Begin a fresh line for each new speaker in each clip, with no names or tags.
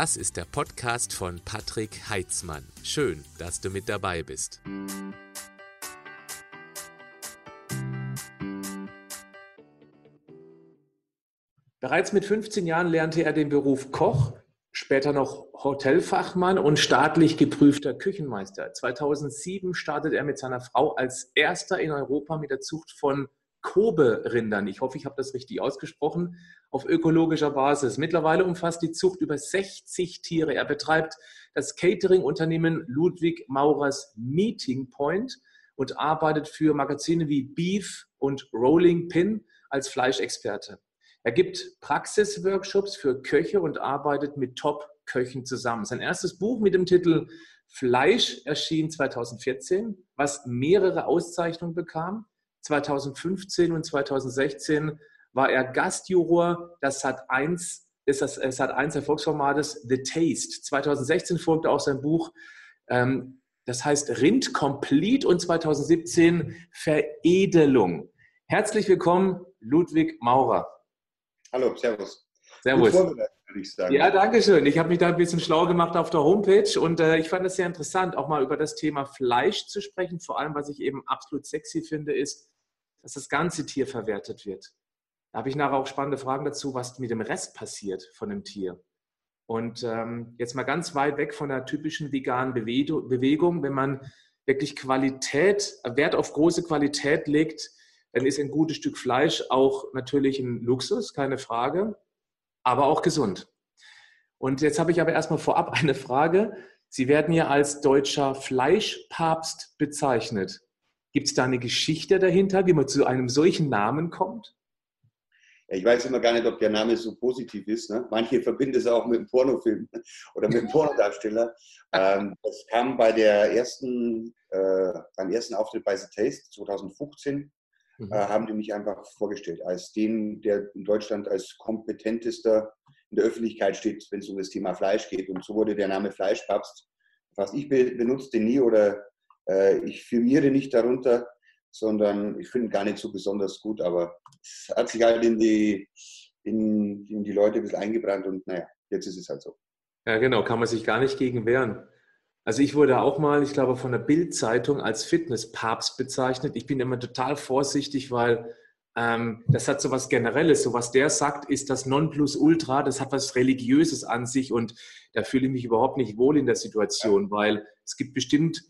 Das ist der Podcast von Patrick Heitzmann. Schön, dass du mit dabei bist.
Bereits mit 15 Jahren lernte er den Beruf Koch, später noch Hotelfachmann und staatlich geprüfter Küchenmeister. 2007 startet er mit seiner Frau als erster in Europa mit der Zucht von Kobe-Rindern. Ich hoffe, ich habe das richtig ausgesprochen, auf ökologischer Basis. Mittlerweile umfasst die Zucht über 60 Tiere. Er betreibt das Catering-Unternehmen Ludwig Maurers Meeting Point und arbeitet für Magazine wie Beef und Rolling Pin als Fleischexperte. Er gibt Praxisworkshops für Köche und arbeitet mit Top-Köchen zusammen. Sein erstes Buch mit dem Titel Fleisch erschien 2014, was mehrere Auszeichnungen bekam. 2015 und 2016 war er Gastjuror des Sat1, ist das Sat1 Erfolgsformates The Taste. 2016 folgte auch sein Buch, ähm, das heißt Rind Complete und 2017 Veredelung. Herzlich willkommen, Ludwig Maurer.
Hallo, Servus.
Servus. Ja, danke schön. Ich habe mich da ein bisschen schlau gemacht auf der Homepage und äh, ich fand es sehr interessant, auch mal über das Thema Fleisch zu sprechen. Vor allem, was ich eben absolut sexy finde, ist, dass das ganze Tier verwertet wird. Da habe ich nachher auch spannende Fragen dazu, was mit dem Rest passiert von dem Tier. Und ähm, jetzt mal ganz weit weg von der typischen veganen Bewegung, wenn man wirklich Qualität, Wert auf große Qualität legt, dann ist ein gutes Stück Fleisch auch natürlich ein Luxus, keine Frage, aber auch gesund. Und jetzt habe ich aber erstmal vorab eine Frage. Sie werden ja als deutscher Fleischpapst bezeichnet. Gibt es da eine Geschichte dahinter, wie man zu einem solchen Namen kommt?
ich weiß immer gar nicht, ob der Name so positiv ist. Ne? Manche verbinden es auch mit einem Pornofilm oder mit einem Pornodarsteller. ähm, das kam bei der ersten, äh, beim ersten Auftritt bei The Taste 2015 mhm. äh, haben die mich einfach vorgestellt als den, der in Deutschland als kompetentester in der Öffentlichkeit steht, wenn es um das Thema Fleisch geht. Und so wurde der Name Fleischpapst. Fast ich benutze den nie oder äh, ich firmiere nicht darunter, sondern ich finde gar nicht so besonders gut, aber es hat sich halt in die, in, in die Leute ein bisschen eingebrannt und naja, jetzt ist es halt so.
Ja, genau, kann man sich gar nicht gegen wehren. Also ich wurde auch mal, ich glaube, von der Bild-Zeitung als Fitnesspapst bezeichnet. Ich bin immer total vorsichtig, weil ähm, das hat so was Generelles. So was der sagt, ist das Nonplusultra. Das hat was Religiöses an sich und da fühle ich mich überhaupt nicht wohl in der Situation, weil es gibt bestimmt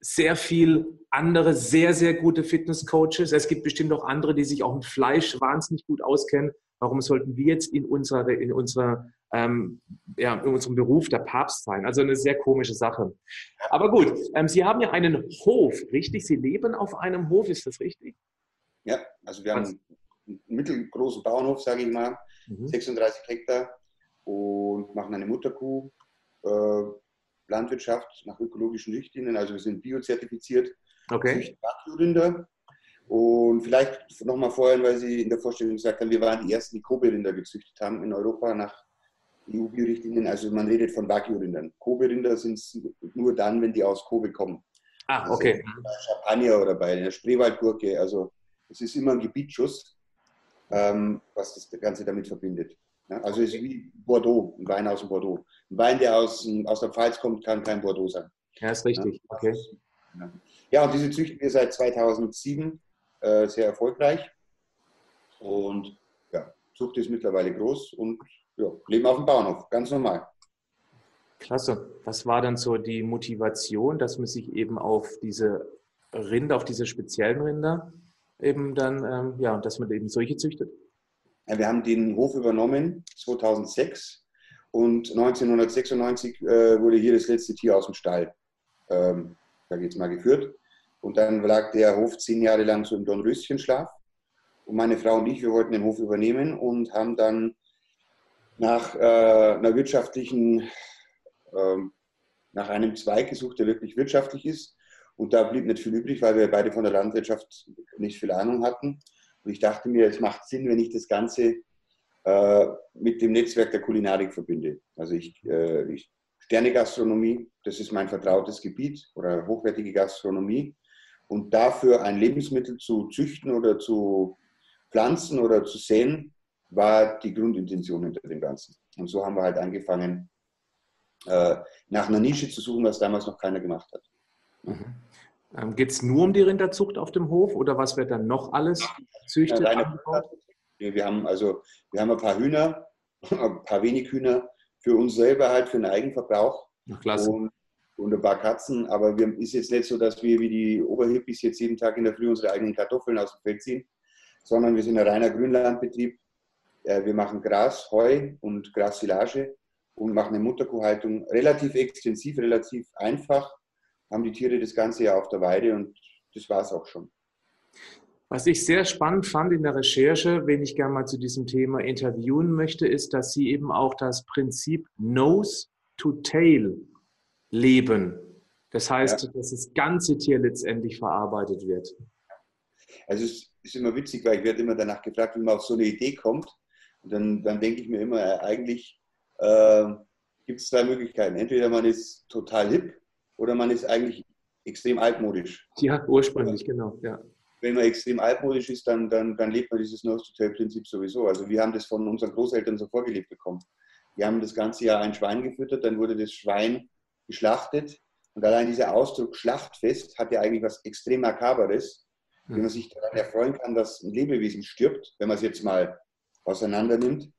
sehr viel andere sehr, sehr gute Fitnesscoaches. Es gibt bestimmt auch andere, die sich auch mit Fleisch wahnsinnig gut auskennen. Warum sollten wir jetzt in unserer, in unserer, ähm, ja, in unserem Beruf der Papst sein? Also eine sehr komische Sache. Aber gut, ähm, Sie haben ja einen Hof, richtig? Sie leben auf einem Hof, ist das richtig?
Ja, also wir haben einen mittelgroßen Bauernhof, sage ich mal, mhm. 36 Hektar und machen eine Mutterkuh. Äh, Landwirtschaft nach ökologischen Richtlinien. Also wir sind biozertifiziert.
Okay.
Rinder. Und vielleicht nochmal vorhin, weil Sie in der Vorstellung gesagt haben, wir waren die ersten, die Kobe-Rinder gezüchtet haben in Europa nach EU-Biorichtlinien. Also man redet von Wagyu-Rindern. Kobe-Rinder sind es nur dann, wenn die aus Kobe kommen.
Ah, okay.
Also bei Champagner oder bei der Spreewaldgurke. Also es ist immer ein Gebietsschuss, ähm, was das Ganze damit verbindet. Ja, also es ist wie Bordeaux, ein Wein aus dem Bordeaux. Ein Wein, der aus, aus der Pfalz kommt, kann kein Bordeaux sein.
Ja, ist richtig. Ja, okay.
Ja, und diese züchten wir seit 2007 äh, sehr erfolgreich. Und ja, Zucht ist mittlerweile groß und ja, leben auf dem Bauernhof, ganz normal.
Klasse. Was war dann so die Motivation, dass man sich eben auf diese Rinder, auf diese speziellen Rinder eben dann, ähm, ja, dass man eben solche züchtet?
Wir haben den Hof übernommen 2006 und 1996 äh, wurde hier das letzte Tier aus dem Stall, ähm, da es mal geführt. Und dann lag der Hof zehn Jahre lang so im Dornröschenschlaf. Und meine Frau und ich, wir wollten den Hof übernehmen und haben dann nach äh, einer wirtschaftlichen, äh, nach einem Zweig gesucht, der wirklich wirtschaftlich ist. Und da blieb nicht viel übrig, weil wir beide von der Landwirtschaft nicht viel Ahnung hatten. Und ich dachte mir, es macht Sinn, wenn ich das Ganze äh, mit dem Netzwerk der Kulinarik verbinde. Also ich, äh, ich Sternegastronomie, das ist mein vertrautes Gebiet oder hochwertige Gastronomie. Und dafür ein Lebensmittel zu züchten oder zu pflanzen oder zu säen, war die Grundintention hinter dem Ganzen. Und so haben wir halt angefangen, äh, nach einer Nische zu suchen, was damals noch keiner gemacht hat.
Mhm. Ähm, Geht es nur um die Rinderzucht auf dem Hof oder was wird dann noch alles züchtet?
Ja, wir haben also wir haben ein paar Hühner, ein paar wenig Hühner für uns selber halt, für den Eigenverbrauch.
Ach, klasse.
Und, und ein paar Katzen, aber wir ist jetzt nicht so, dass wir wie die Oberhippies jetzt jeden Tag in der Früh unsere eigenen Kartoffeln aus dem Feld ziehen, sondern wir sind ein reiner Grünlandbetrieb. Äh, wir machen Gras, Heu und Grassilage und machen eine Mutterkuhhaltung relativ extensiv, relativ einfach, haben die Tiere das ganze Jahr auf der Weide und das war es auch schon.
Was ich sehr spannend fand in der Recherche, wenn ich gerne mal zu diesem Thema interviewen möchte, ist, dass Sie eben auch das Prinzip Nose to Tail leben. Das heißt, ja. dass das ganze Tier letztendlich verarbeitet wird.
Also es ist immer witzig, weil ich werde immer danach gefragt, wie man auf so eine Idee kommt. Und dann, dann denke ich mir immer, äh, eigentlich äh, gibt es zwei Möglichkeiten. Entweder man ist total hip oder man ist eigentlich extrem altmodisch.
Ja, ursprünglich, genau. Ja.
Wenn man extrem altmodisch ist, dann, dann, dann lebt man dieses Nose-to-Tail-Prinzip sowieso. Also wir haben das von unseren Großeltern so vorgelebt bekommen. Wir haben das ganze Jahr ein Schwein gefüttert, dann wurde das Schwein geschlachtet. Und allein dieser Ausdruck Schlachtfest hat ja eigentlich was extrem Makaberes, wenn man sich daran erfreuen kann, dass ein Lebewesen stirbt, wenn man es jetzt mal auseinander nimmt.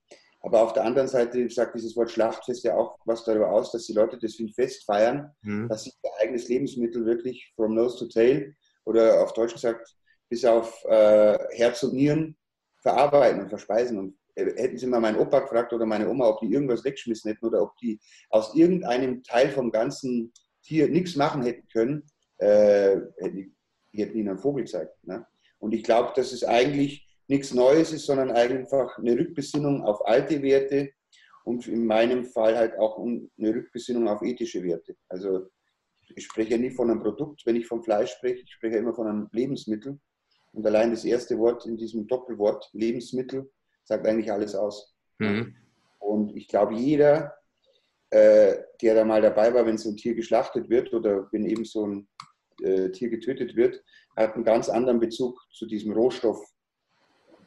Aber auf der anderen Seite sagt dieses Wort Schlachtfest ja auch was darüber aus, dass die Leute das wie ein Fest feiern, mhm. dass sie ihr eigenes Lebensmittel wirklich from nose to tail oder auf Deutsch gesagt bis auf äh, Herz und Nieren verarbeiten und verspeisen. Und äh, hätten Sie mal meinen Opa gefragt oder meine Oma, ob die irgendwas weggeschmissen hätten oder ob die aus irgendeinem Teil vom ganzen Tier nichts machen hätten können, äh, hätten die, die hätten ihnen einen Vogel gezeigt. Ne? Und ich glaube, dass es eigentlich nichts Neues ist, sondern einfach eine Rückbesinnung auf alte Werte und in meinem Fall halt auch eine Rückbesinnung auf ethische Werte. Also ich spreche ja nie von einem Produkt, wenn ich vom Fleisch spreche, ich spreche immer von einem Lebensmittel. Und allein das erste Wort in diesem Doppelwort Lebensmittel sagt eigentlich alles aus. Mhm. Und ich glaube, jeder, äh, der da mal dabei war, wenn so ein Tier geschlachtet wird oder wenn eben so ein äh, Tier getötet wird, hat einen ganz anderen Bezug zu diesem Rohstoff,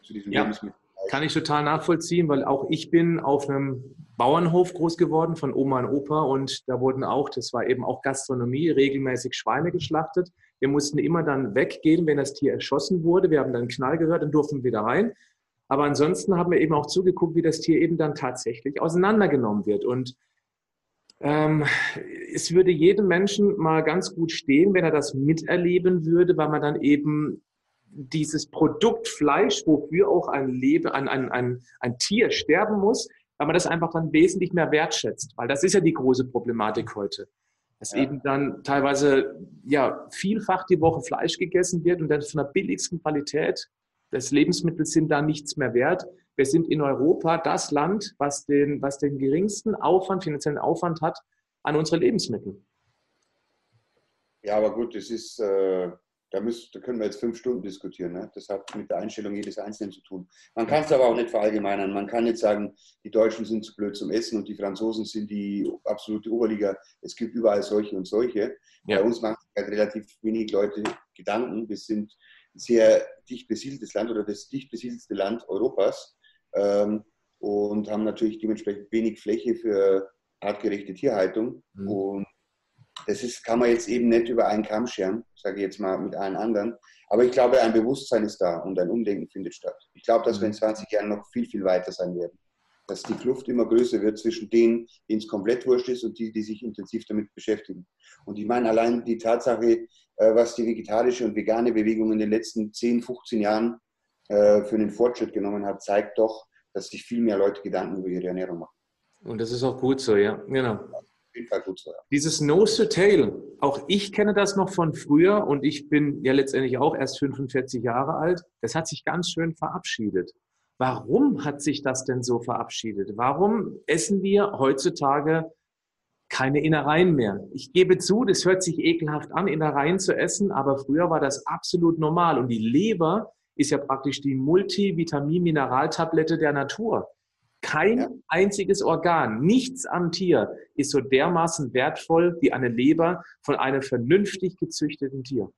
zu diesem ja. Lebensmittel. Kann ich total nachvollziehen, weil auch ich bin auf einem Bauernhof groß geworden von Oma und Opa und da wurden auch, das war eben auch Gastronomie, regelmäßig Schweine geschlachtet. Wir mussten immer dann weggehen, wenn das Tier erschossen wurde. Wir haben dann einen Knall gehört und durften wieder rein. Aber ansonsten haben wir eben auch zugeguckt, wie das Tier eben dann tatsächlich auseinandergenommen wird. Und ähm, es würde jedem Menschen mal ganz gut stehen, wenn er das miterleben würde, weil man dann eben dieses Produkt Fleisch, wofür auch ein, Leben, ein, ein, ein, ein Tier sterben muss, weil man das einfach dann wesentlich mehr wertschätzt. Weil das ist ja die große Problematik heute. Dass ja. eben dann teilweise ja vielfach die Woche Fleisch gegessen wird und dann von der billigsten Qualität des Lebensmittels sind da nichts mehr wert. Wir sind in Europa das Land, was den, was den geringsten Aufwand, finanziellen Aufwand hat an unsere Lebensmittel.
Ja, aber gut, das ist, äh, da, müssen, da können wir jetzt fünf Stunden diskutieren. Ne? Das hat mit der Einstellung jedes Einzelnen zu tun. Man kann es aber auch nicht verallgemeinern. Man kann nicht sagen, die Deutschen sind zu blöd zum Essen und die Franzosen sind die absolute Oberliga. Es gibt überall solche und solche. Ja. Bei uns machen sich halt relativ wenig Leute Gedanken. Wir sind ein sehr dicht besiedeltes Land oder das dicht besiedelste Land Europas ähm, und haben natürlich dementsprechend wenig Fläche für artgerechte Tierhaltung. Mhm. Und das ist, kann man jetzt eben nicht über einen Kamm scheren, sage ich jetzt mal mit allen anderen. Aber ich glaube, ein Bewusstsein ist da und ein Umdenken findet statt. Ich glaube, dass wir in 20 mhm. Jahren noch viel, viel weiter sein werden. Dass die Kluft immer größer wird zwischen denen, denen es komplett wurscht ist und die, die sich intensiv damit beschäftigen. Und ich meine, allein die Tatsache, äh, was die vegetarische und vegane Bewegung in den letzten 10, 15 Jahren äh, für einen Fortschritt genommen hat, zeigt doch, dass sich viel mehr Leute Gedanken über ihre Ernährung machen.
Und das ist auch gut so, ja. Genau jeden Fall gut so. Ja. Dieses Nose to Tail, auch ich kenne das noch von früher und ich bin ja letztendlich auch erst 45 Jahre alt. Das hat sich ganz schön verabschiedet. Warum hat sich das denn so verabschiedet? Warum essen wir heutzutage keine Innereien mehr? Ich gebe zu, das hört sich ekelhaft an, Innereien zu essen, aber früher war das absolut normal und die Leber ist ja praktisch die Multivitamin-Mineraltablette der Natur. Kein ja. einziges Organ, nichts am Tier ist so dermaßen wertvoll wie eine Leber von einem vernünftig gezüchteten Tier.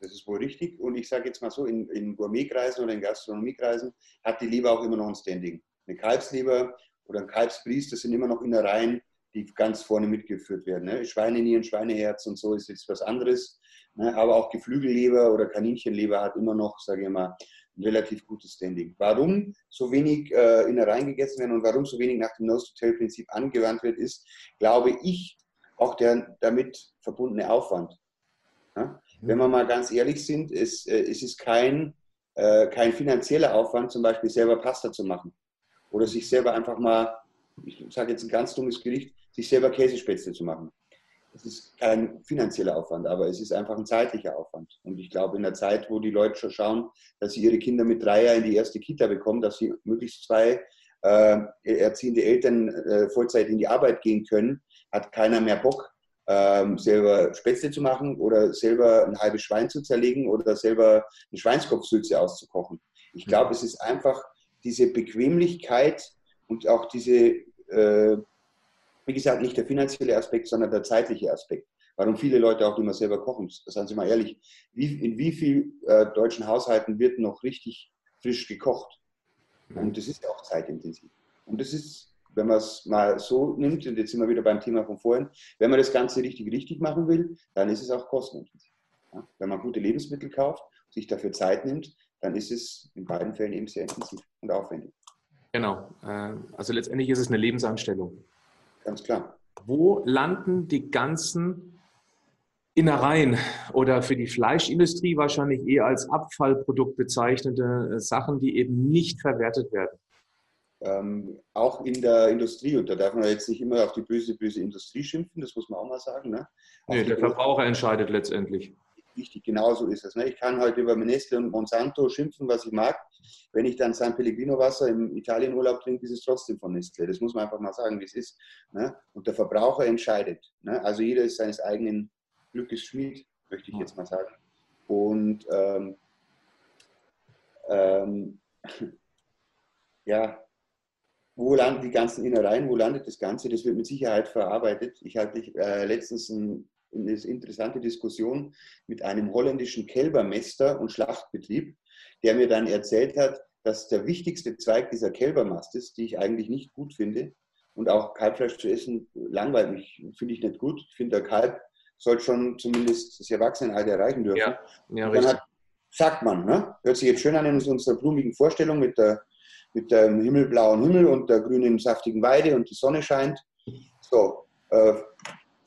Das ist wohl richtig. Und ich sage jetzt mal so, in, in Gourmetkreisen oder in Gastronomiekreisen hat die Leber auch immer noch ein Standing. Eine Kalbsleber oder ein Kalbsbries, das sind immer noch Innereien, die ganz vorne mitgeführt werden. Ne? Schweinenieren, Schweineherz und so ist jetzt was anderes. Ne? Aber auch Geflügelleber oder Kaninchenleber hat immer noch, sage ich mal, ein relativ gutes Standing. Warum so wenig äh, Innereien gegessen werden und warum so wenig nach dem Nose-to-Tail-Prinzip angewandt wird, ist, glaube ich, auch der damit verbundene Aufwand. Ja? Mhm. Wenn wir mal ganz ehrlich sind, es, äh, es ist kein, äh, kein finanzieller Aufwand, zum Beispiel selber Pasta zu machen oder sich selber einfach mal, ich sage jetzt ein ganz dummes Gericht, sich selber Käsespätzle zu machen. Es ist kein finanzieller Aufwand, aber es ist einfach ein zeitlicher Aufwand. Und ich glaube, in der Zeit, wo die Leute schon schauen, dass sie ihre Kinder mit drei Jahren in die erste Kita bekommen, dass sie möglichst zwei äh, erziehende Eltern äh, Vollzeit in die Arbeit gehen können, hat keiner mehr Bock, ähm, selber Spätzle zu machen oder selber ein halbes Schwein zu zerlegen oder selber eine Schweinskopfsülze auszukochen. Ich glaube, es ist einfach diese Bequemlichkeit und auch diese, äh, wie gesagt, nicht der finanzielle Aspekt, sondern der zeitliche Aspekt. Warum viele Leute auch immer selber kochen. Seien Sie mal ehrlich, wie, in wie vielen äh, deutschen Haushalten wird noch richtig frisch gekocht? Und das ist ja auch zeitintensiv. Und das ist wenn man es mal so nimmt, und jetzt sind wir wieder beim Thema von vorhin, wenn man das Ganze richtig, richtig machen will, dann ist es auch kostenintensiv. Ja? Wenn man gute Lebensmittel kauft, sich dafür Zeit nimmt, dann ist es in beiden Fällen eben sehr intensiv und aufwendig.
Genau. Äh, also letztendlich ist es eine Lebensanstellung.
Ganz klar.
Wo landen die ganzen Innereien oder für die Fleischindustrie wahrscheinlich eher als Abfallprodukt bezeichnete äh, Sachen, die eben nicht verwertet werden?
Ähm, auch in der Industrie, und da darf man jetzt nicht immer auf die böse, böse Industrie schimpfen, das muss man auch mal sagen. Ne?
Nee, der Verbraucher entscheidet letztendlich.
Richtig, genau so ist es. Ne? Ich kann halt über Nestle und Monsanto schimpfen, was ich mag. Wenn ich dann San Pellegrino Wasser im Italienurlaub trinke, ist es trotzdem von Nestle. Das muss man einfach mal sagen, wie es ist. Ne? Und der Verbraucher entscheidet. Ne? Also jeder ist seines eigenen Glückes Schmied, möchte ich jetzt mal sagen. Und ähm, ähm, ja, wo landen die ganzen Innereien, wo landet das Ganze? Das wird mit Sicherheit verarbeitet. Ich hatte äh, letztens ein, eine interessante Diskussion mit einem holländischen Kälbermester und Schlachtbetrieb, der mir dann erzählt hat, dass der wichtigste Zweig dieser Kälbermast ist, die ich eigentlich nicht gut finde. Und auch Kalbfleisch zu essen langweilt mich, finde ich nicht gut. Ich finde, der Kalb sollte schon zumindest das Erwachsenenalter erreichen dürfen. Ja, ja richtig. Hat, sagt man, ne? hört sich jetzt schön an in unserer blumigen Vorstellung mit der mit dem himmelblauen Himmel und der grünen, saftigen Weide und die Sonne scheint. So, äh,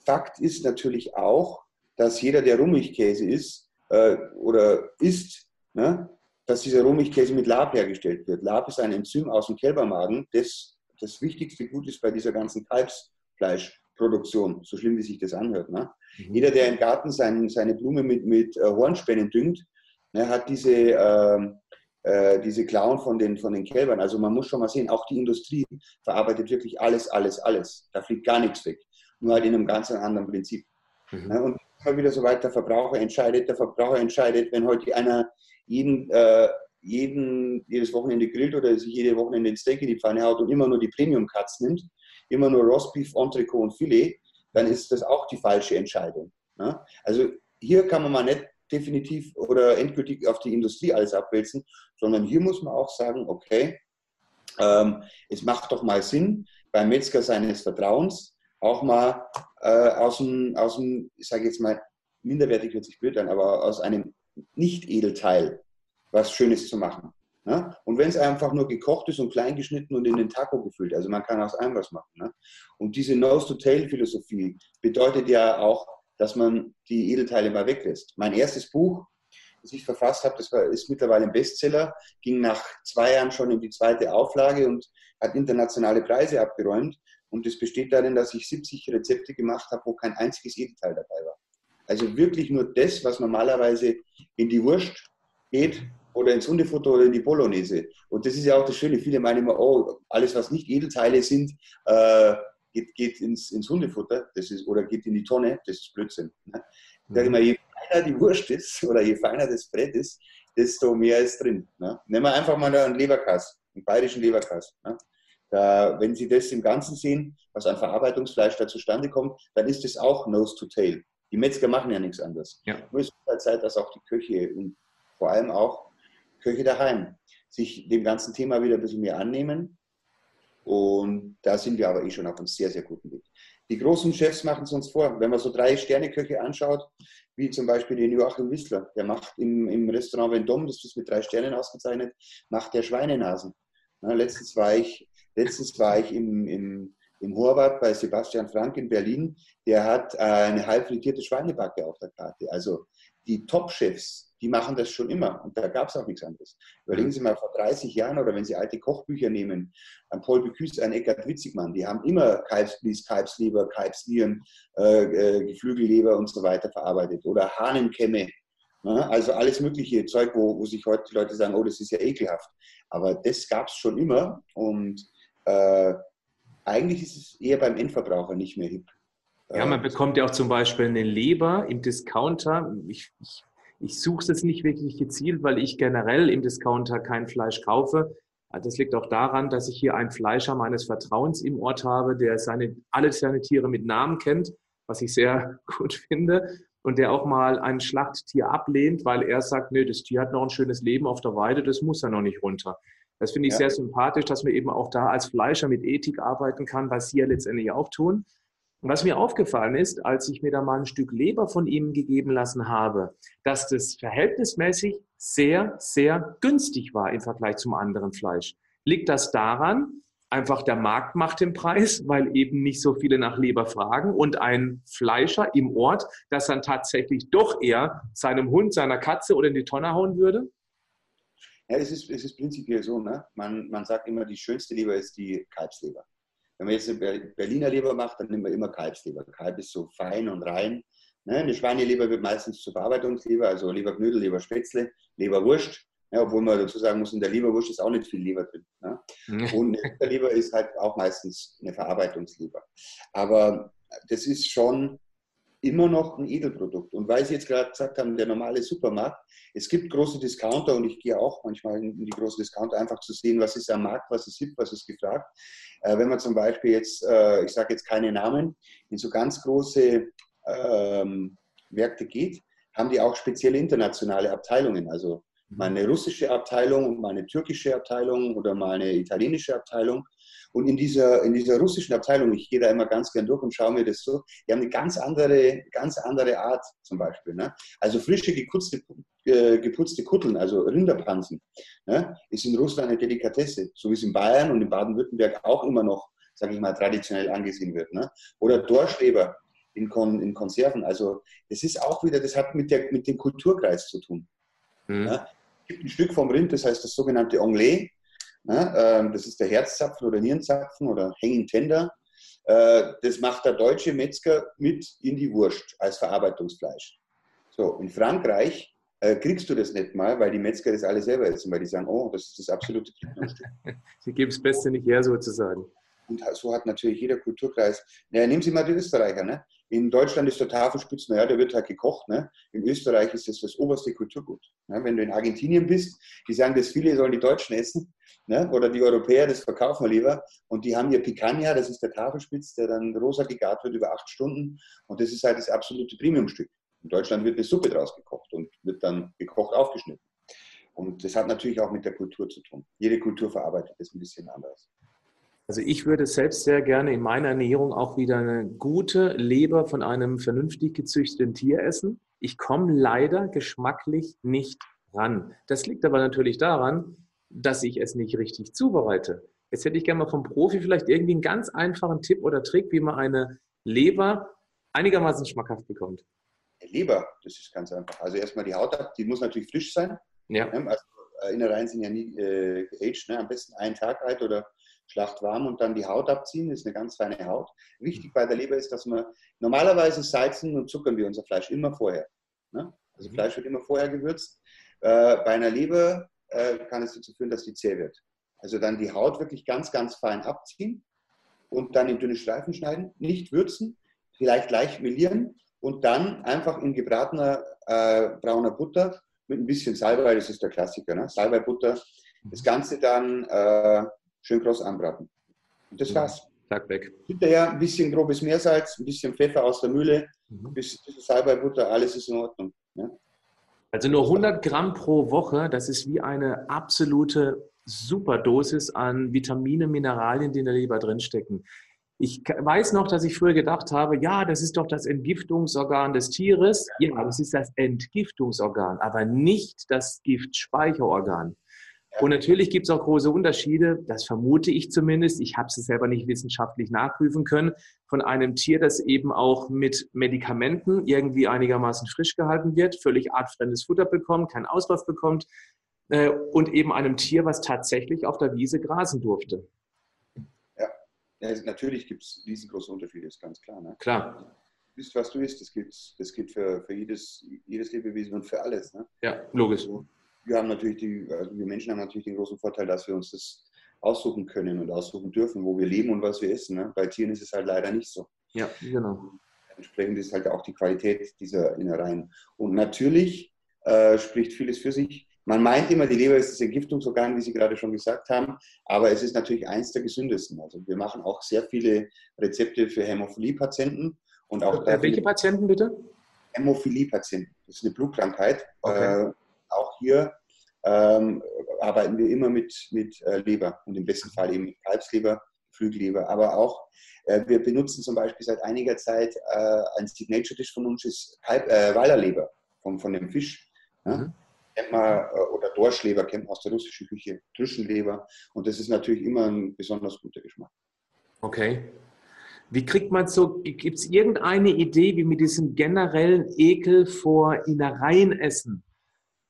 Fakt ist natürlich auch, dass jeder, der Rummigkäse isst äh, oder isst, ne, dass dieser Rummigkäse mit Lab hergestellt wird. Lab ist ein Enzym aus dem Kälbermagen, das das wichtigste Gut ist bei dieser ganzen Kalbsfleischproduktion, so schlimm wie sich das anhört. Ne? Mhm. Jeder, der im Garten sein, seine Blume mit, mit äh, Hornspänen düngt, ne, hat diese ähm, äh, diese Klauen von den, von den Kälbern. Also man muss schon mal sehen, auch die Industrie verarbeitet wirklich alles, alles, alles. Da fliegt gar nichts weg. Nur halt in einem ganz anderen Prinzip. Mhm. Ja, und immer wieder so weit, der Verbraucher entscheidet, der Verbraucher entscheidet, wenn heute einer jeden, äh, jeden, jedes Wochenende grillt oder sich jede Wochenende ein Steak in die Pfanne haut und immer nur die Premium-Cuts nimmt, immer nur Rostbeef, Entrecot und Filet, dann ist das auch die falsche Entscheidung. Ja? Also hier kann man mal nicht definitiv oder endgültig auf die Industrie alles abwälzen, sondern hier muss man auch sagen, okay, ähm, es macht doch mal Sinn, beim Metzger seines Vertrauens auch mal äh, aus dem, aus dem, ich sage jetzt mal, minderwertig hört sich blöd an, aber aus einem Nicht-Edelteil was Schönes zu machen. Ne? Und wenn es einfach nur gekocht ist und klein geschnitten und in den Taco gefüllt, also man kann aus allem was machen. Ne? Und diese Nose-to-Tail-Philosophie bedeutet ja auch, dass man die Edelteile mal weglässt. Mein erstes Buch, das ich verfasst habe, das war, ist mittlerweile ein Bestseller, ging nach zwei Jahren schon in die zweite Auflage und hat internationale Preise abgeräumt. Und das besteht darin, dass ich 70 Rezepte gemacht habe, wo kein einziges Edelteil dabei war. Also wirklich nur das, was normalerweise in die Wurst geht oder ins Hundefutter oder in die Bolognese. Und das ist ja auch das Schöne. Viele meinen immer, oh, alles, was nicht Edelteile sind, äh, geht, geht ins, ins Hundefutter das ist, oder geht in die Tonne, das ist Blödsinn. Ne? Ich sage immer, je feiner die Wurst ist oder je feiner das Brett ist, desto mehr ist drin. Ne? Nehmen wir einfach mal einen Leberkass, einen bayerischen Leberkass. Ne? Da, wenn Sie das im Ganzen sehen, was an Verarbeitungsfleisch da zustande kommt, dann ist es auch Nose to Tail. Die Metzger machen ja nichts anderes. Ja. Nur ist es halt Zeit, dass auch die Köche und vor allem auch Köche daheim sich dem ganzen Thema wieder ein bisschen mehr annehmen und da sind wir aber eh schon auf einem sehr, sehr guten Weg. Die großen Chefs machen es uns vor. Wenn man so drei Sterneköche anschaut, wie zum Beispiel den Joachim Wissler, der macht im, im Restaurant Vendôme, das ist mit drei Sternen ausgezeichnet, macht der Schweinenasen. Ja, letztens war ich, letztens war ich im, im, im Horvath bei Sebastian Frank in Berlin, der hat äh, eine halb frittierte Schweinebacke auf der Karte. Also die Top-Chefs, die machen das schon immer und da gab es auch nichts anderes. Überlegen Sie mal vor 30 Jahren oder wenn Sie alte Kochbücher nehmen, ein Paul Bocuse, ein Eckart Witzigmann, die haben immer Kalbsblies, Kalbsleber, Kalbsnieren, äh, äh, Geflügelleber und so weiter verarbeitet oder Hahnenkämme. Ne? Also alles mögliche Zeug, wo, wo sich heute die Leute sagen, oh, das ist ja ekelhaft. Aber das gab es schon immer und äh, eigentlich ist es eher beim Endverbraucher nicht mehr hip.
Ja, man bekommt ja auch zum Beispiel eine Leber im Discounter. Ich, ich ich suche es nicht wirklich gezielt, weil ich generell im Discounter kein Fleisch kaufe. Das liegt auch daran, dass ich hier einen Fleischer meines Vertrauens im Ort habe, der seine, alle seine Tiere mit Namen kennt, was ich sehr gut finde. Und der auch mal ein Schlachttier ablehnt, weil er sagt, nee, das Tier hat noch ein schönes Leben auf der Weide, das muss er noch nicht runter. Das finde ich ja. sehr sympathisch, dass man eben auch da als Fleischer mit Ethik arbeiten kann, was Sie ja letztendlich auch tun. Und was mir aufgefallen ist, als ich mir da mal ein Stück Leber von ihm gegeben lassen habe, dass das verhältnismäßig sehr, sehr günstig war im Vergleich zum anderen Fleisch. Liegt das daran, einfach der Markt macht den Preis, weil eben nicht so viele nach Leber fragen und ein Fleischer im Ort, das dann tatsächlich doch eher seinem Hund, seiner Katze oder in die Tonne hauen würde?
Ja, es ist, es ist prinzipiell so. Ne? Man, man sagt immer, die schönste Leber ist die Kalbsleber. Wenn man jetzt eine Berliner Leber macht, dann nimmt man immer Kalbsleber. Kalb ist so fein und rein. Ne? Eine Schweineleber wird meistens zur Verarbeitungsleber, also Leberknödel, Leberspätzle, Leberwurst. Ja, obwohl man dazu sagen muss, in der Leberwurst ist auch nicht viel Leber drin. Ne? Und eine Leber ist halt auch meistens eine Verarbeitungsleber. Aber das ist schon immer noch ein Edelprodukt. Und weil Sie jetzt gerade gesagt haben, der normale Supermarkt, es gibt große Discounter und ich gehe auch manchmal in die großen Discounter, einfach zu sehen, was ist am Markt, was ist hip, was ist gefragt. Äh, wenn man zum Beispiel jetzt, äh, ich sage jetzt keine Namen, in so ganz große ähm, Märkte geht, haben die auch spezielle internationale Abteilungen. Also mal eine russische Abteilung mal eine türkische Abteilung oder mal eine italienische Abteilung. Und in dieser, in dieser russischen Abteilung, ich gehe da immer ganz gern durch und schaue mir das so, die haben eine ganz andere, ganz andere Art zum Beispiel. Ne? Also frische geputzte, äh, geputzte Kutteln, also Rinderpansen, ne? ist in Russland eine Delikatesse, so wie es in Bayern und in Baden-Württemberg auch immer noch, sage ich mal, traditionell angesehen wird. Ne? Oder Dorschleber in, Kon in Konserven. Also das ist auch wieder, das hat mit, der, mit dem Kulturkreis zu tun. Mhm. Ne? Es gibt ein Stück vom Rind, das heißt das sogenannte Anglais. Ne? Ähm, das ist der Herzzapfen oder Nierenzapfen oder Hanging Tender. Äh, das macht der deutsche Metzger mit in die Wurst als Verarbeitungsfleisch. So, in Frankreich äh, kriegst du das nicht mal, weil die Metzger das alle selber essen, weil die sagen, oh, das ist das absolute
Kernstück. Sie geben das Beste nicht her, sozusagen.
Und so hat natürlich jeder Kulturkreis. Naja, nehmen Sie mal die Österreicher. Ne? In Deutschland ist der Tafelspitz, naja, der wird halt gekocht. Ne? In Österreich ist das das oberste Kulturgut. Ne? Wenn du in Argentinien bist, die sagen, dass viele sollen die Deutschen essen. Ne? Oder die Europäer, das verkaufen wir lieber. Und die haben hier Picanha, das ist der Tafelspitz, der dann rosa gegart wird über acht Stunden. Und das ist halt das absolute Premiumstück. In Deutschland wird eine Suppe draus gekocht und wird dann gekocht aufgeschnitten. Und das hat natürlich auch mit der Kultur zu tun. Jede Kultur verarbeitet das ein bisschen anders.
Also ich würde selbst sehr gerne in meiner Ernährung auch wieder eine gute Leber von einem vernünftig gezüchteten Tier essen. Ich komme leider geschmacklich nicht ran. Das liegt aber natürlich daran, dass ich es nicht richtig zubereite. Jetzt hätte ich gerne mal vom Profi vielleicht irgendwie einen ganz einfachen Tipp oder Trick, wie man eine Leber einigermaßen schmackhaft bekommt.
Leber, das ist ganz einfach. Also erstmal die Haut ab, die muss natürlich frisch sein. Ja. Also äh, Innereien sind ja nie äh, aged, ne? am besten einen Tag alt oder schlachtwarm und dann die Haut abziehen, das ist eine ganz feine Haut. Wichtig bei der Leber ist, dass wir normalerweise salzen und zuckern wir unser Fleisch immer vorher. Ne? Also mhm. Fleisch wird immer vorher gewürzt. Äh, bei einer Leber äh, kann es dazu führen, dass die zäh wird. Also dann die Haut wirklich ganz, ganz fein abziehen und dann in dünne Streifen schneiden, nicht würzen, vielleicht leicht melieren und dann einfach in gebratener äh, brauner Butter mit ein bisschen Salbei, das ist der Klassiker, ne? Salbei-Butter, das Ganze dann äh, schön kross anbraten. Und das war's.
Tag weg.
Hinterher ein bisschen grobes Meersalz, ein bisschen Pfeffer aus der Mühle, mhm. ein bisschen Salbei-Butter, alles ist in Ordnung. Ja?
Also nur 100 Gramm pro Woche, das ist wie eine absolute Superdosis an Vitamine, Mineralien, die in der Leber drinstecken. Ich weiß noch, dass ich früher gedacht habe, ja, das ist doch das Entgiftungsorgan des Tieres. Ja, das ist das Entgiftungsorgan, aber nicht das Giftspeicherorgan. Und natürlich gibt es auch große Unterschiede, das vermute ich zumindest, ich habe es selber nicht wissenschaftlich nachprüfen können, von einem Tier, das eben auch mit Medikamenten irgendwie einigermaßen frisch gehalten wird, völlig artfremdes Futter bekommt, keinen Auslauf bekommt, äh, und eben einem Tier, was tatsächlich auf der Wiese grasen durfte.
Ja, ja natürlich gibt es riesengroße Unterschiede, ist ganz klar. Ne?
Klar.
Du bist, was du isst, das gilt, das gilt für, für jedes, jedes Lebewesen und für alles. Ne?
Ja, logisch.
Also, wir haben natürlich die, also wir Menschen haben natürlich den großen Vorteil, dass wir uns das aussuchen können und aussuchen dürfen, wo wir leben und was wir essen. Ne? Bei Tieren ist es halt leider nicht so.
Ja, genau.
Entsprechend ist halt auch die Qualität dieser Innereien. Und natürlich äh, spricht vieles für sich. Man meint immer, die Leber ist das Entgiftungsorgan, wie Sie gerade schon gesagt haben, aber es ist natürlich eins der gesündesten. Also wir machen auch sehr viele Rezepte für Hämophilie-Patienten und auch
äh, welche Patienten bitte?
Hämophilie-Patienten. Das ist eine Blutkrankheit. Okay. Äh, auch hier ähm, arbeiten wir immer mit, mit äh, Leber und im besten Fall eben mit Kalbsleber, Flügelleber, aber auch äh, wir benutzen zum Beispiel seit einiger Zeit äh, ein Signature-Dish von uns ist Kalb, äh, Wallerleber von, von dem Fisch. Ja? Mhm. Kennt man, äh, oder Dorschleber kennt man aus der russischen Küche, Trüschenleber und das ist natürlich immer ein besonders guter Geschmack.
Okay. Wie kriegt man so, gibt es irgendeine Idee, wie mit diesem generellen Ekel vor Innereienessen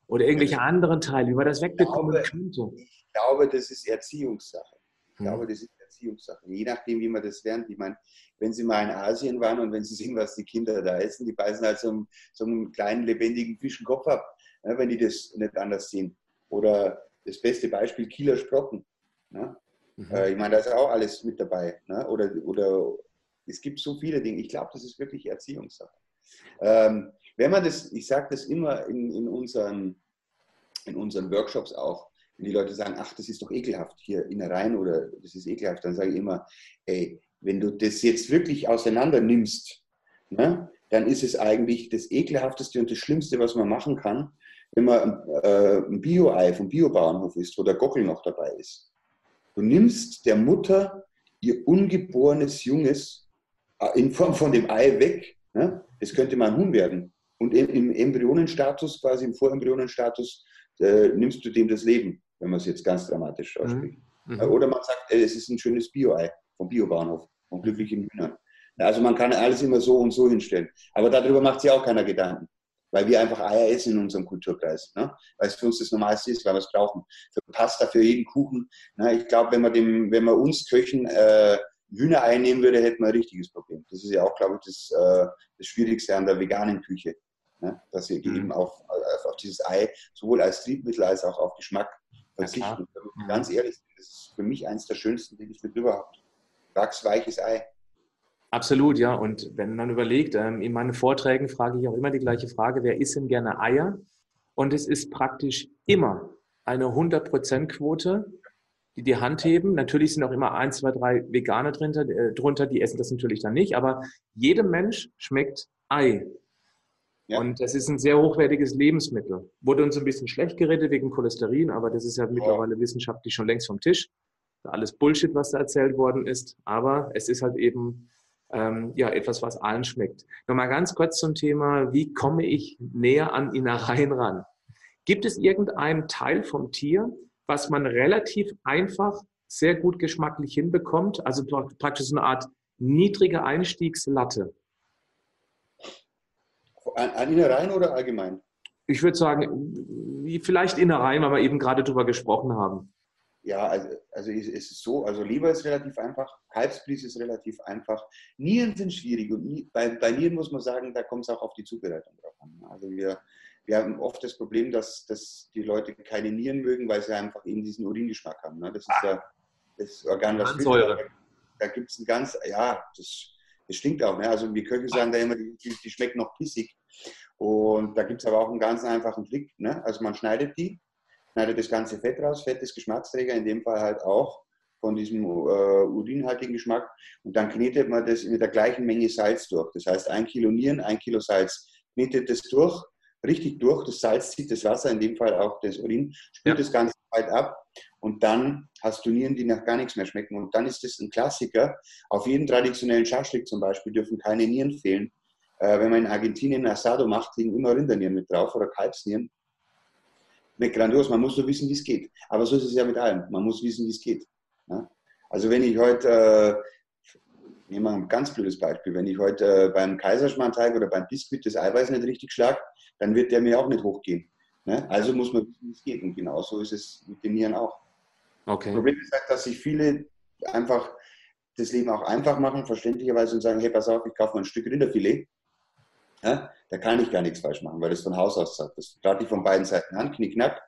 oder irgendwelche anderen Teile, wie man das wegbekommen
ich glaube, könnte? Ich glaube, das ist Erziehungssache. Ich hm. glaube, das ist Erziehungssache. Je nachdem, wie man das lernt. Ich meine, wenn Sie mal in Asien waren und wenn Sie sehen, was die Kinder da essen, die beißen halt so einen, so einen kleinen lebendigen Fischenkopf ab, ne, wenn die das nicht anders sehen. Oder das beste Beispiel, Kieler Sprotten. Ne? Mhm. Äh, ich meine, da ist auch alles mit dabei. Ne? Oder, oder es gibt so viele Dinge. Ich glaube, das ist wirklich Erziehungssache. Ähm, wenn man das, ich sage das immer in, in, unseren, in unseren Workshops auch, wenn die Leute sagen, ach, das ist doch ekelhaft hier Innereien oder das ist ekelhaft, dann sage ich immer, ey, wenn du das jetzt wirklich auseinander nimmst, ne, dann ist es eigentlich das ekelhafteste und das Schlimmste, was man machen kann, wenn man äh, ein Bio-Ei vom Biobauernhof isst, wo der Gockel noch dabei ist. Du nimmst der Mutter ihr ungeborenes Junges äh, in Form von dem Ei weg. Ne? Das könnte mal ein Huhn werden. Und im Embryonenstatus, quasi im Vorembryonenstatus, äh, nimmst du dem das Leben, wenn man es jetzt ganz dramatisch mhm. ausspricht. Mhm. Oder man sagt, äh, es ist ein schönes Bio-Ei vom Biobahnhof, von glücklichen Hühnern. Also man kann alles immer so und so hinstellen. Aber darüber macht sich auch keiner Gedanken. Weil wir einfach Eier essen in unserem Kulturkreis. Ne? Weil es für uns das Normalste ist, weil wir es brauchen. Für Pasta, für jeden Kuchen. Ne? Ich glaube, wenn man dem, wenn man uns Köchen äh, Hühner einnehmen würde, hätten wir ein richtiges Problem. Das ist ja auch, glaube ich, das, äh, das Schwierigste an der veganen Küche. Ne? Dass wir mhm. eben auf, auf, auf, dieses Ei sowohl als Triebmittel als auch auf Geschmack verzichten. Ja, mhm. Ganz ehrlich, das ist für mich eines der schönsten Lebensmittel überhaupt. Wachsweiches Ei.
Absolut, ja. Und wenn man überlegt, ähm, in meinen Vorträgen frage ich auch immer die gleiche Frage, wer isst denn gerne Eier? Und es ist praktisch immer eine 100%-Quote, die die Hand heben. Natürlich sind auch immer ein, zwei, drei Veganer drunter, äh, drunter, die essen das natürlich dann nicht, aber jedem Mensch schmeckt Ei. Ja. Und das ist ein sehr hochwertiges Lebensmittel. Wurde uns ein bisschen schlecht geredet wegen Cholesterin, aber das ist ja mittlerweile wissenschaftlich schon längst vom Tisch. Alles Bullshit, was da erzählt worden ist. Aber es ist halt eben ähm, ja, etwas, was allen schmeckt. Nochmal ganz kurz zum Thema, wie komme ich näher an Innereien ran? Gibt es irgendeinen Teil vom Tier, was man relativ einfach, sehr gut geschmacklich hinbekommt? Also praktisch so eine Art niedrige Einstiegslatte.
An, an Innereien oder allgemein?
Ich würde sagen, vielleicht Innereien, weil wir eben gerade darüber gesprochen haben.
Ja, also, also es ist so, also Leber ist relativ einfach, Kalbsbries ist relativ einfach. Nieren sind schwierig und bei, bei Nieren muss man sagen, da kommt es auch auf die Zubereitung drauf an. Also wir, wir haben oft das Problem, dass, dass die Leute keine Nieren mögen, weil sie einfach eben diesen Uringeschmack haben. Ne? Das ist ja das Organ, was
Säure.
Da gibt es ein ganz, ja, das das stinkt auch. Ne? Also wir Köche sagen da immer, die, die schmeckt noch pissig. Und da gibt es aber auch einen ganz einfachen Trick. Ne? Also man schneidet die, schneidet das ganze Fett raus, Fett ist Geschmacksträger, in dem Fall halt auch von diesem äh, urinhaltigen Geschmack. Und dann knetet man das mit der gleichen Menge Salz durch. Das heißt, ein Kilo Nieren, ein Kilo Salz. Knetet das durch, richtig durch. Das Salz zieht das Wasser, in dem Fall auch das Urin, spült ja. das Ganze weit ab. Und dann hast du Nieren, die nach gar nichts mehr schmecken. Und dann ist das ein Klassiker. Auf jedem traditionellen Schaschlik zum Beispiel dürfen keine Nieren fehlen. Äh, wenn man in Argentinien Asado macht, liegen immer Rindernieren mit drauf oder Kalbsnieren. Mit grandios, man muss nur wissen, wie es geht. Aber so ist es ja mit allem. Man muss wissen, wie es geht. Ja? Also wenn ich heute, äh, nehmen wir ein ganz blödes Beispiel, wenn ich heute äh, beim Kaiserschmarrnteig oder beim Biskuit das Eiweiß nicht richtig schlage, dann wird der mir auch nicht hochgehen. Ne? Also muss man wissen, wie es geht. Und genauso ist es mit den Nieren auch. Okay. Das Problem ist halt, dass sich viele einfach das Leben auch einfach machen, verständlicherweise und sagen, hey, pass auf, ich kaufe mal ein Stück Rinderfilet. Ja, da kann ich gar nichts falsch machen, weil das von Haus aus sagt. Das trage ich von beiden Seiten an, knickknack,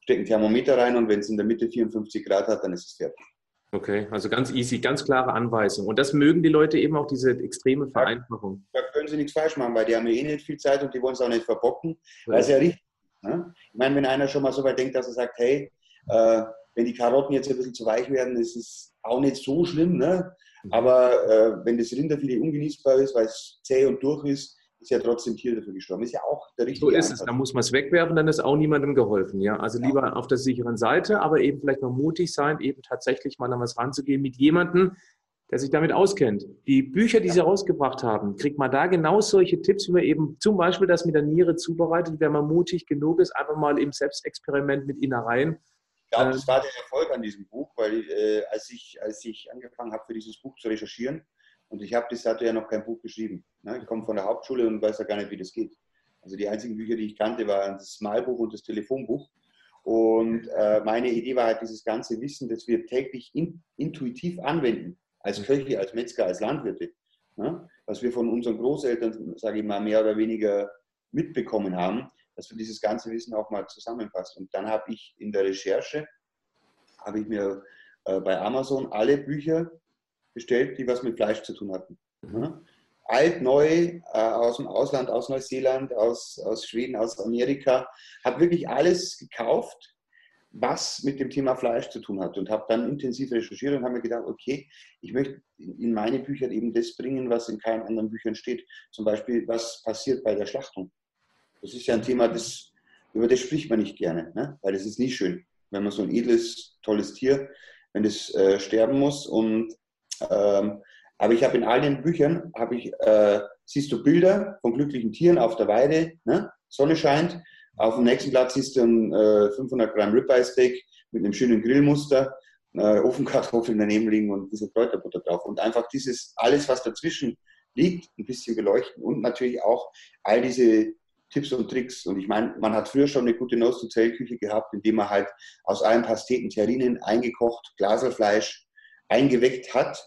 stecke ein Thermometer rein und wenn es in der Mitte 54 Grad hat, dann ist es fertig.
Okay, also ganz easy, ganz klare Anweisung. Und das mögen die Leute eben auch, diese extreme Vereinfachung.
Da können sie nichts falsch machen, weil die haben ja eh nicht viel Zeit und die wollen es auch nicht verbocken, weil es ja richtig. Ne? Ich meine, wenn einer schon mal so weit denkt, dass er sagt, hey, äh, wenn die Karotten jetzt ein bisschen zu weich werden, ist es auch nicht so schlimm. Ne? Mhm. Aber äh, wenn das Rinderfilet ungenießbar ist, weil es zäh und durch ist, ist ja trotzdem Tier dafür gestorben. Ist ja auch der richtige
So ist Ansatz. es. Da muss man es wegwerfen, dann ist auch niemandem geholfen. Ja? Also ja. lieber auf der sicheren Seite, aber eben vielleicht mal mutig sein, eben tatsächlich mal an was ranzugehen mit jemandem, der sich damit auskennt. Die Bücher, die ja. Sie rausgebracht haben, kriegt man da genau solche Tipps, wie man eben zum Beispiel das mit der Niere zubereitet, wenn man mutig genug ist, einfach mal im Selbstexperiment mit Innereien
glaube, das war der Erfolg an diesem Buch, weil äh, als, ich, als ich angefangen habe, für dieses Buch zu recherchieren, und ich habe bis dato ja noch kein Buch geschrieben. Ne? Ich komme von der Hauptschule und weiß ja gar nicht, wie das geht. Also die einzigen Bücher, die ich kannte, waren das Malbuch und das Telefonbuch. Und äh, meine Idee war halt dieses ganze Wissen, das wir täglich in, intuitiv anwenden, als mhm. Köche, als Metzger, als Landwirte. Ne? Was wir von unseren Großeltern, sage ich mal, mehr oder weniger mitbekommen haben, dass wir dieses ganze Wissen auch mal zusammenfassen. Und dann habe ich in der Recherche, habe ich mir äh, bei Amazon alle Bücher bestellt, die was mit Fleisch zu tun hatten. Mhm. Alt, neu, äh, aus dem Ausland, aus Neuseeland, aus, aus Schweden, aus Amerika. Habe wirklich alles gekauft, was mit dem Thema Fleisch zu tun hat. Und habe dann intensiv recherchiert und habe mir gedacht, okay, ich möchte in meine Bücher eben das bringen, was in keinen anderen Büchern steht. Zum Beispiel, was passiert bei der Schlachtung. Das ist ja ein Thema, das, über das spricht man nicht gerne, ne? weil es ist nie schön, wenn man so ein edles, tolles Tier, wenn das äh, sterben muss. Und, ähm, aber ich habe in all den Büchern, ich, äh, siehst du Bilder von glücklichen Tieren auf der Weide, ne? Sonne scheint. Auf dem nächsten Blatt siehst du ein äh, 500 Gramm Ribeye Steak mit einem schönen Grillmuster, äh, Ofenkartoffeln daneben liegen und bisschen Kräuterbutter drauf. Und einfach dieses, alles, was dazwischen liegt, ein bisschen beleuchten und natürlich auch all diese Tipps und Tricks. Und ich meine, man hat früher schon eine gute Nose-to-Tail-Küche gehabt, indem man halt aus allen Pasteten Terrinen eingekocht, Glaselfleisch eingeweckt hat.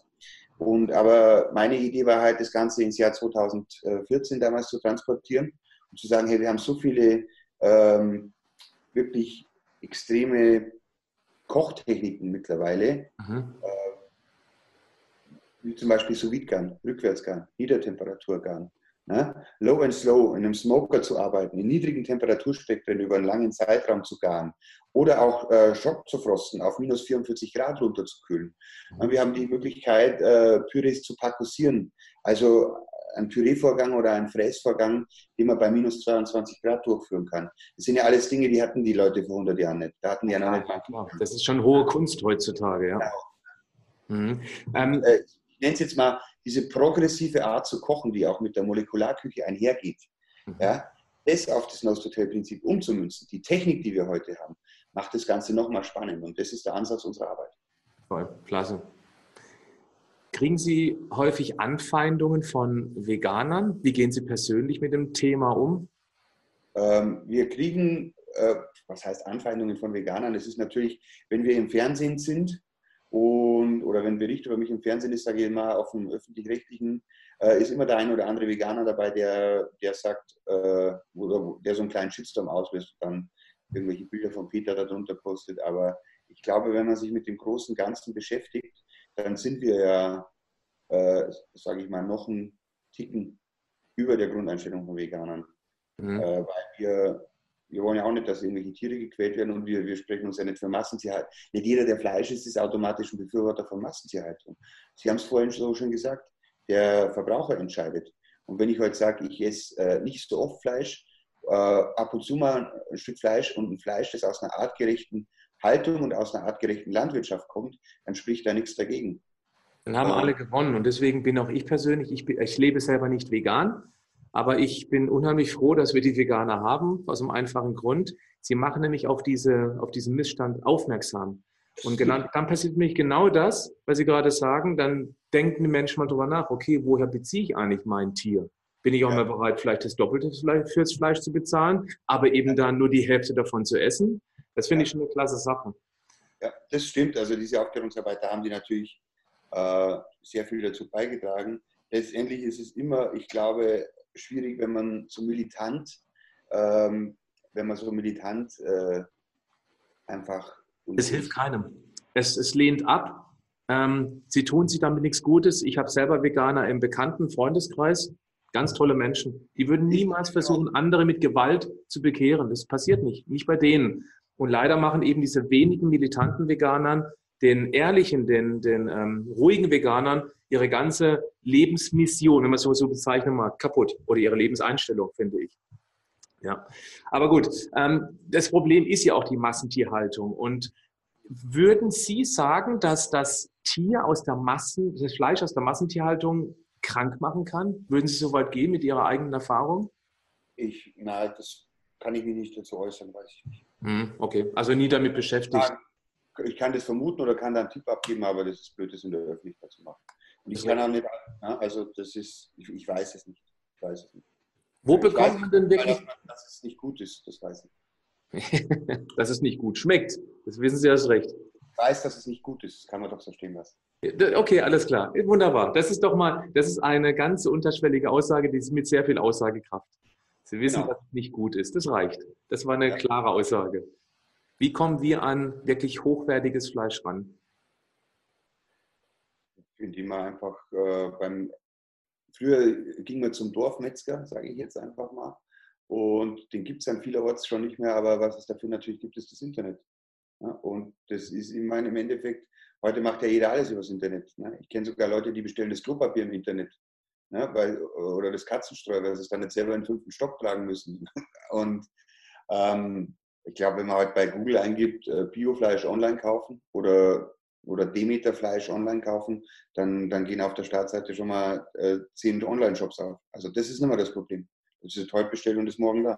Und aber meine Idee war halt, das Ganze ins Jahr 2014 damals zu transportieren und zu sagen, hey, wir haben so viele ähm, wirklich extreme Kochtechniken mittlerweile, mhm. äh, wie zum Beispiel sous Rückwärtsgarn, Niedertemperaturgarn, Ne? Low and slow in einem Smoker zu arbeiten, in niedrigen Temperaturspektren über einen langen Zeitraum zu garen oder auch äh, Schock zu frosten, auf minus 44 Grad runterzukühlen. Mhm. Wir haben die Möglichkeit, äh, Pürees zu parkussieren, also ein Püreevorgang oder ein Fräsvorgang, den man bei minus 22 Grad durchführen kann. Das sind ja alles Dinge, die hatten die Leute vor 100 Jahren nicht. Da hatten die ja noch nicht.
Das ist schon hohe Kunst heutzutage, ja.
Genau. Mhm. Ähm, äh, ich nenne es jetzt mal diese progressive Art zu kochen, die auch mit der Molekularküche einhergeht, mhm. ja, das auf das Nose-to-Tail-Prinzip umzumünzen, die Technik, die wir heute haben, macht das Ganze nochmal spannend. Und das ist der Ansatz unserer Arbeit.
Voll, klasse. Kriegen Sie häufig Anfeindungen von Veganern? Wie gehen Sie persönlich mit dem Thema um?
Ähm, wir kriegen, äh, was heißt Anfeindungen von Veganern? Das ist natürlich, wenn wir im Fernsehen sind, und, oder wenn Bericht über mich im Fernsehen ist, sage ich immer, auf dem öffentlich-rechtlichen, äh, ist immer der ein oder andere Veganer dabei, der, der sagt, äh, oder der so einen kleinen Shitstorm auslöst und dann irgendwelche Bilder von Peter darunter postet. Aber ich glaube, wenn man sich mit dem großen Ganzen beschäftigt, dann sind wir ja, äh, sage ich mal, noch einen Ticken über der Grundeinstellung von Veganern. Mhm. Äh, weil wir wir wollen ja auch nicht, dass irgendwelche Tiere gequält werden und wir, wir sprechen uns ja nicht für Massentierheit. Nicht jeder, der Fleisch isst, ist automatisch ein Befürworter von Massentierheit. Und Sie haben es vorhin so schon gesagt, der Verbraucher entscheidet. Und wenn ich heute sage, ich esse äh, nicht so oft Fleisch, äh, ab und zu mal ein Stück Fleisch und ein Fleisch, das aus einer artgerechten Haltung und aus einer artgerechten Landwirtschaft kommt, dann spricht da nichts dagegen.
Dann haben alle gewonnen und deswegen bin auch ich persönlich, ich, ich lebe selber nicht vegan, aber ich bin unheimlich froh, dass wir die Veganer haben, aus einem einfachen Grund. Sie machen nämlich auf, diese, auf diesen Missstand aufmerksam. Und genau, dann passiert nämlich genau das, was Sie gerade sagen, dann denken die Menschen mal drüber nach, okay, woher beziehe ich eigentlich mein Tier? Bin ich auch ja. mal bereit, vielleicht das Doppelte fürs Fleisch zu bezahlen, aber eben dann nur die Hälfte davon zu essen? Das finde ja. ich schon eine klasse Sache.
Ja, das stimmt. Also diese Aufklärungsarbeit, da haben die natürlich äh, sehr viel dazu beigetragen. Letztendlich ist es immer, ich glaube, schwierig, wenn man so militant, ähm, wenn man so militant äh, einfach
es hilft keinem. Es, es lehnt ab. Ähm, sie tun sich damit nichts Gutes. Ich habe selber Veganer im bekannten Freundeskreis. Ganz tolle Menschen. Die würden niemals versuchen, andere mit Gewalt zu bekehren. Das passiert nicht. Nicht bei denen. Und leider machen eben diese wenigen militanten Veganern, den ehrlichen, den, den ähm, ruhigen Veganern, ihre ganze Lebensmission, wenn man es so, bezeichnen mag, kaputt. Oder ihre Lebenseinstellung, finde ich. Ja, aber gut. Ähm, das Problem ist ja auch die Massentierhaltung. Und würden Sie sagen, dass das Tier aus der Massen, das Fleisch aus der Massentierhaltung krank machen kann? Würden Sie so weit gehen mit Ihrer eigenen Erfahrung?
Ich, na, das kann ich mich nicht dazu äußern, weiß ich nicht.
Hm, okay, also nie damit beschäftigt.
Ich kann das vermuten oder kann da einen Tipp abgeben, aber das ist blöd, das in der Öffentlichkeit zu machen. Und ich kann auch nicht, also das ist, ich, ich weiß es nicht. Ich weiß es nicht.
Wo bekommt man denn wirklich.
Dass es nicht gut ist, das weiß ich.
dass es nicht gut schmeckt, das wissen Sie erst recht.
Ich weiß, dass es nicht gut ist, das kann man doch so stehen lassen.
Okay, alles klar. Wunderbar. Das ist doch mal, das ist eine ganz unterschwellige Aussage, die ist mit sehr viel Aussagekraft. Sie wissen, genau. dass es nicht gut ist. Das reicht. Das war eine ja. klare Aussage. Wie kommen wir an wirklich hochwertiges Fleisch ran?
Indem man einfach äh, beim Früher ging man zum Dorfmetzger, sage ich jetzt einfach mal. Und den gibt es an vielerorts schon nicht mehr, aber was es dafür natürlich gibt, ist das Internet. Ja, und das ist in meinem Endeffekt, heute macht ja jeder alles übers Internet. Ne? Ich kenne sogar Leute, die bestellen das Klopapier im Internet. Ne? Weil, oder das Katzenstreu, weil sie es dann nicht selber in den fünften Stock tragen müssen. Und ähm, ich glaube, wenn man heute bei Google eingibt, äh, Biofleisch online kaufen oder oder Demeter Fleisch online kaufen, dann, dann gehen auf der Startseite schon mal äh, zehn Online-Shops auf. Also das ist nicht mehr das Problem. Das ist heute bestellt und ist morgen da.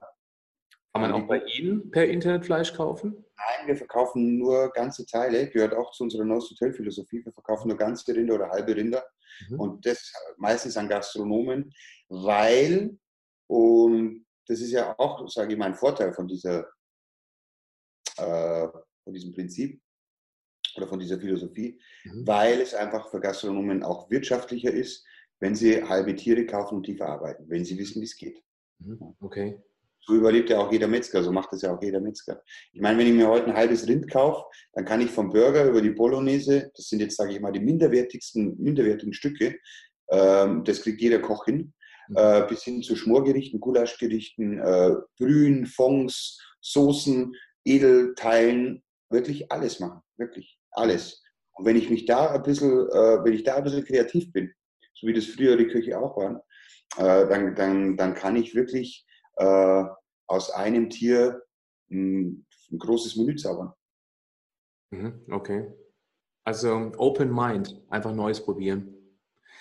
Kann man auch bei Ihnen per Internet Fleisch kaufen?
Nein, wir verkaufen nur ganze Teile, gehört auch zu unserer Hotel-Philosophie. Wir verkaufen nur ganze Rinder oder halbe Rinder mhm. und das meistens an Gastronomen, weil, und das ist ja auch, sage ich mal, ein Vorteil von, dieser, äh, von diesem Prinzip, oder von dieser Philosophie, mhm. weil es einfach für Gastronomen auch wirtschaftlicher ist, wenn sie halbe Tiere kaufen und die verarbeiten, wenn sie wissen, wie es geht.
Mhm. Okay.
So überlebt ja auch jeder Metzger, so macht das ja auch jeder Metzger. Ich meine, wenn ich mir heute ein halbes Rind kaufe, dann kann ich vom Burger über die Bolognese, das sind jetzt, sage ich mal, die minderwertigsten, minderwertigen Stücke, ähm, das kriegt jeder Koch hin, mhm. äh, bis hin zu Schmorgerichten, Gulaschgerichten, äh, Brühen, Fonds, Soßen, Edelteilen, wirklich alles machen, wirklich alles. Und wenn ich mich da ein bisschen, äh, wenn ich da ein bisschen kreativ bin, so wie das früher die Küche auch war, äh, dann, dann, dann kann ich wirklich äh, aus einem Tier ein, ein großes Menü zaubern.
Mhm, okay. Also Open Mind, einfach Neues probieren.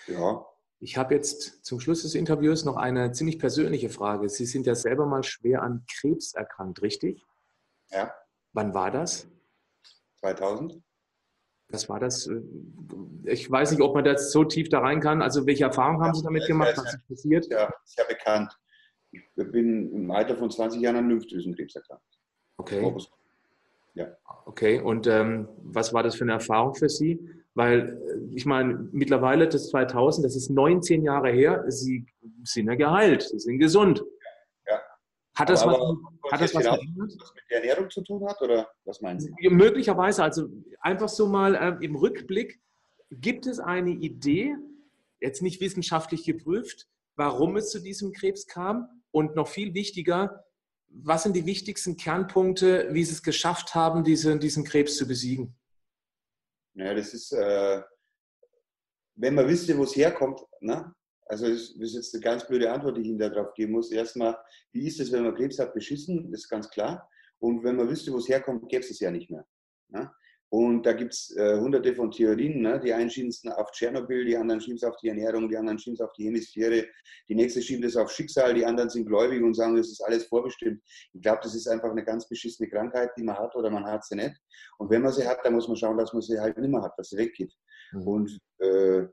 Ja.
Ich habe jetzt zum Schluss des Interviews noch eine ziemlich persönliche Frage. Sie sind ja selber mal schwer an Krebs erkrankt, richtig?
Ja.
Wann war das?
2000
was war das? Äh, ich weiß nicht, ob man da so tief da rein kann. Also welche Erfahrungen haben Sie damit gemacht? Was ist passiert?
Ja, ist ja bekannt. Ich bin im Alter von 20 Jahren an Lymphdrüsenkrebs erkrankt.
Okay. Ja. Okay, und ähm, was war das für eine Erfahrung für Sie? Weil äh, ich meine, mittlerweile das 2000, das ist 19 Jahre her, Sie sind ja geheilt, Sie sind gesund. Hat das, aber, was, hat das was
verändert? Was mit der Ernährung zu tun hat oder was meinen Sie?
Möglicherweise, also einfach so mal äh, im Rückblick, gibt es eine Idee, jetzt nicht wissenschaftlich geprüft, warum es zu diesem Krebs kam? Und noch viel wichtiger, was sind die wichtigsten Kernpunkte, wie Sie es geschafft haben, diese, diesen Krebs zu besiegen?
Naja, das ist, äh, wenn man wüsste, wo es herkommt, ne? Also das ist jetzt eine ganz blöde Antwort, die ich Ihnen darauf geben muss. Erstmal, wie ist es, wenn man Krebs hat, beschissen? Das ist ganz klar. Und wenn man wüsste, wo es herkommt, gäbe es es ja nicht mehr. Ne? Und da gibt es äh, hunderte von Theorien. Ne? Die einen schieben es auf Tschernobyl, die anderen schieben es auf die Ernährung, die anderen schieben es auf die Hemisphäre, die nächste schieben es auf Schicksal, die anderen sind gläubig und sagen, das ist alles vorbestimmt. Ich glaube, das ist einfach eine ganz beschissene Krankheit, die man hat oder man hat sie nicht. Und wenn man sie hat, dann muss man schauen, dass man sie halt nicht mehr hat, dass sie weggeht. Mhm. Und äh,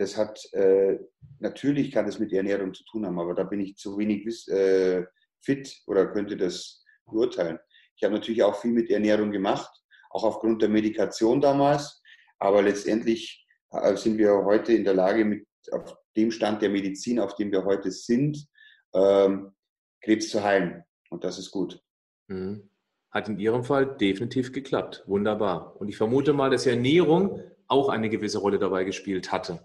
das hat, äh, natürlich kann das mit Ernährung zu tun haben, aber da bin ich zu wenig äh, fit oder könnte das beurteilen. Ich habe natürlich auch viel mit Ernährung gemacht auch aufgrund der Medikation damals. Aber letztendlich äh, sind wir heute in der Lage, mit auf dem Stand der Medizin, auf dem wir heute sind, ähm, Krebs zu heilen. Und das ist gut.
Mhm. Hat in Ihrem Fall definitiv geklappt. Wunderbar. Und ich vermute mal, dass Ernährung auch eine gewisse Rolle dabei gespielt hatte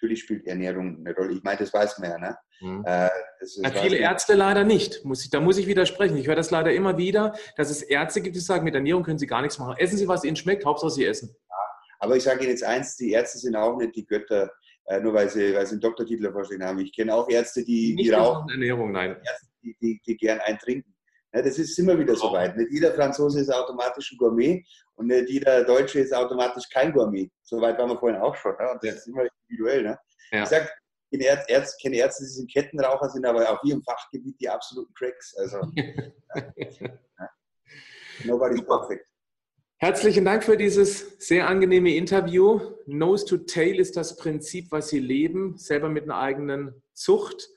natürlich spielt Ernährung eine Rolle. Ich meine, das weiß man ja. Ne?
Mhm. Äh, das, das ja, viele Ärzte leider nicht. Muss ich, da muss ich widersprechen. Ich höre das leider immer wieder, dass es Ärzte gibt, die sagen, mit Ernährung können sie gar nichts machen. Essen Sie, was Ihnen schmeckt, Hauptsache Sie essen. Ja,
aber ich sage Ihnen jetzt eins, die Ärzte sind auch nicht die Götter, äh, nur weil sie, weil sie einen Doktortitel vorstehen haben. Ich kenne auch Ärzte, die,
nicht die rauchen. Ernährung, nein.
Ärzte, die, die, die gern eintrinken. Ja, das ist immer wieder so weit. Nicht jeder Franzose ist automatisch ein Gourmet und nicht jeder Deutsche ist automatisch kein Gourmet. So weit waren wir vorhin auch schon. Ne? Und das ist immer individuell. Ne? Ja. Ich sage, kenne Ärzte, kenne Ärzte, die sind Kettenraucher, sind aber auf ihrem Fachgebiet die absoluten Cracks. Also, ja.
nobody's perfect. Herzlichen Dank für dieses sehr angenehme Interview. Nose to Tail ist das Prinzip, was Sie leben, selber mit einer eigenen Zucht.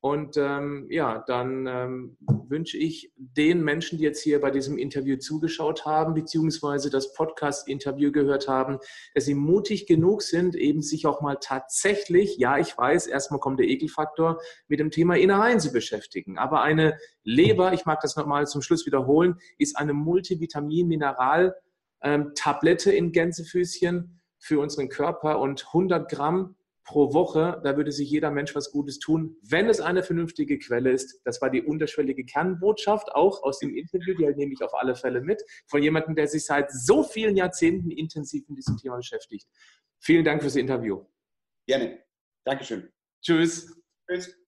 Und ähm, ja, dann ähm, wünsche ich den Menschen, die jetzt hier bei diesem Interview zugeschaut haben, beziehungsweise das Podcast-Interview gehört haben, dass sie mutig genug sind, eben sich auch mal tatsächlich, ja, ich weiß, erstmal kommt der Ekelfaktor, mit dem Thema Innereien zu beschäftigen. Aber eine Leber, ich mag das nochmal zum Schluss wiederholen, ist eine Multivitamin-Mineral-Tablette ähm, in Gänsefüßchen für unseren Körper und 100 Gramm pro Woche, da würde sich jeder Mensch was Gutes tun, wenn es eine vernünftige Quelle ist. Das war die unterschwellige Kernbotschaft, auch aus dem Interview, die nehme ich auf alle Fälle mit, von jemandem, der sich seit so vielen Jahrzehnten intensiv mit diesem Thema beschäftigt. Vielen Dank fürs Interview.
Gerne. Dankeschön.
Tschüss. Tschüss.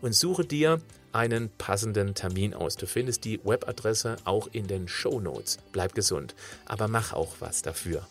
und suche dir einen passenden Termin aus. Du findest die Webadresse auch in den Show Notes. Bleib gesund, aber mach auch was dafür.